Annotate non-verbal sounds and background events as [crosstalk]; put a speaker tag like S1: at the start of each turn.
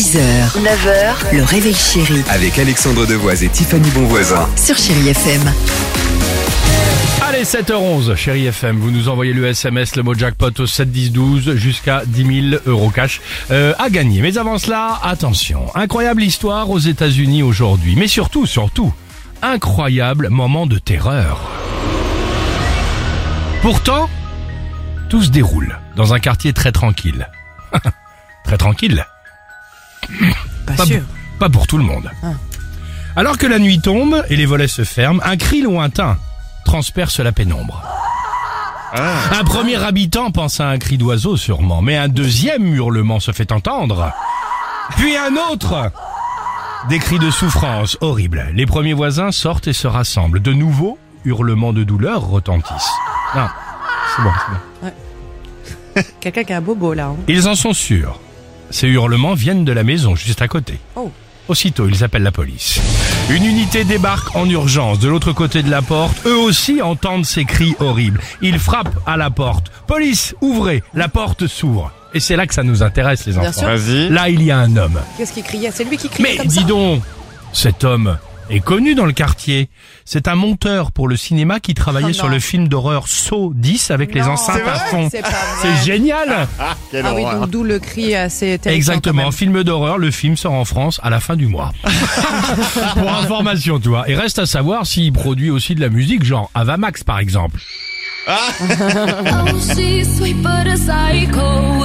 S1: 6h, 9h, le réveil chéri
S2: Avec Alexandre Devoise et Tiffany Bonvoisin.
S1: sur Chérie FM.
S3: Allez, 7h11, chérie FM, vous nous envoyez le SMS, le mot jackpot au 7 10 12 jusqu'à 10 000 euros cash euh, à gagner. Mais avant cela, attention, incroyable histoire aux États-Unis aujourd'hui, mais surtout, surtout, incroyable moment de terreur. Pourtant, tout se déroule dans un quartier très tranquille. [laughs] très tranquille.
S4: Pas,
S3: Pas,
S4: sûr.
S3: pas pour tout le monde. Alors que la nuit tombe et les volets se ferment, un cri lointain transperce la pénombre. Un premier habitant pense à un cri d'oiseau sûrement, mais un deuxième hurlement se fait entendre. Puis un autre Des cris de souffrance horribles. Les premiers voisins sortent et se rassemblent. De nouveaux hurlements de douleur retentissent. Non, c'est bon, c'est bon.
S4: Quelqu'un qui a un bobo là. hein.
S3: Ils en sont sûrs. Ces hurlements viennent de la maison juste à côté.
S4: Oh.
S3: Aussitôt, ils appellent la police. Une unité débarque en urgence de l'autre côté de la porte. Eux aussi entendent ces cris horribles. Ils frappent à la porte. Police, ouvrez. La porte s'ouvre. Et c'est là que ça nous intéresse, les
S4: Bien
S3: enfants.
S4: sûr.
S3: Là, il y a un homme.
S4: Qu'est-ce qu'il criait C'est lui qui criait
S3: Mais
S4: comme
S3: dis
S4: ça
S3: donc, cet homme est connu dans le quartier. C'est un monteur pour le cinéma qui travaillait
S4: Oh
S3: sur
S4: non.
S3: le film d'horreur Saw 10 avec les
S4: Non,
S3: enceintes
S4: c'est
S3: à fond.
S4: c'est pas vrai.
S3: C'est génial.
S4: Ah oui, donc d'où le cri assez terrifiant
S3: Exactement,
S4: même.
S3: film d'horreur, le film sort en France à la fin du mois. [laughs] Pour information, tu vois. Et reste à savoir s'il produit aussi de la musique, genre Avamax par exemple. [laughs]
S5: Oh, she's sweet but a psycho.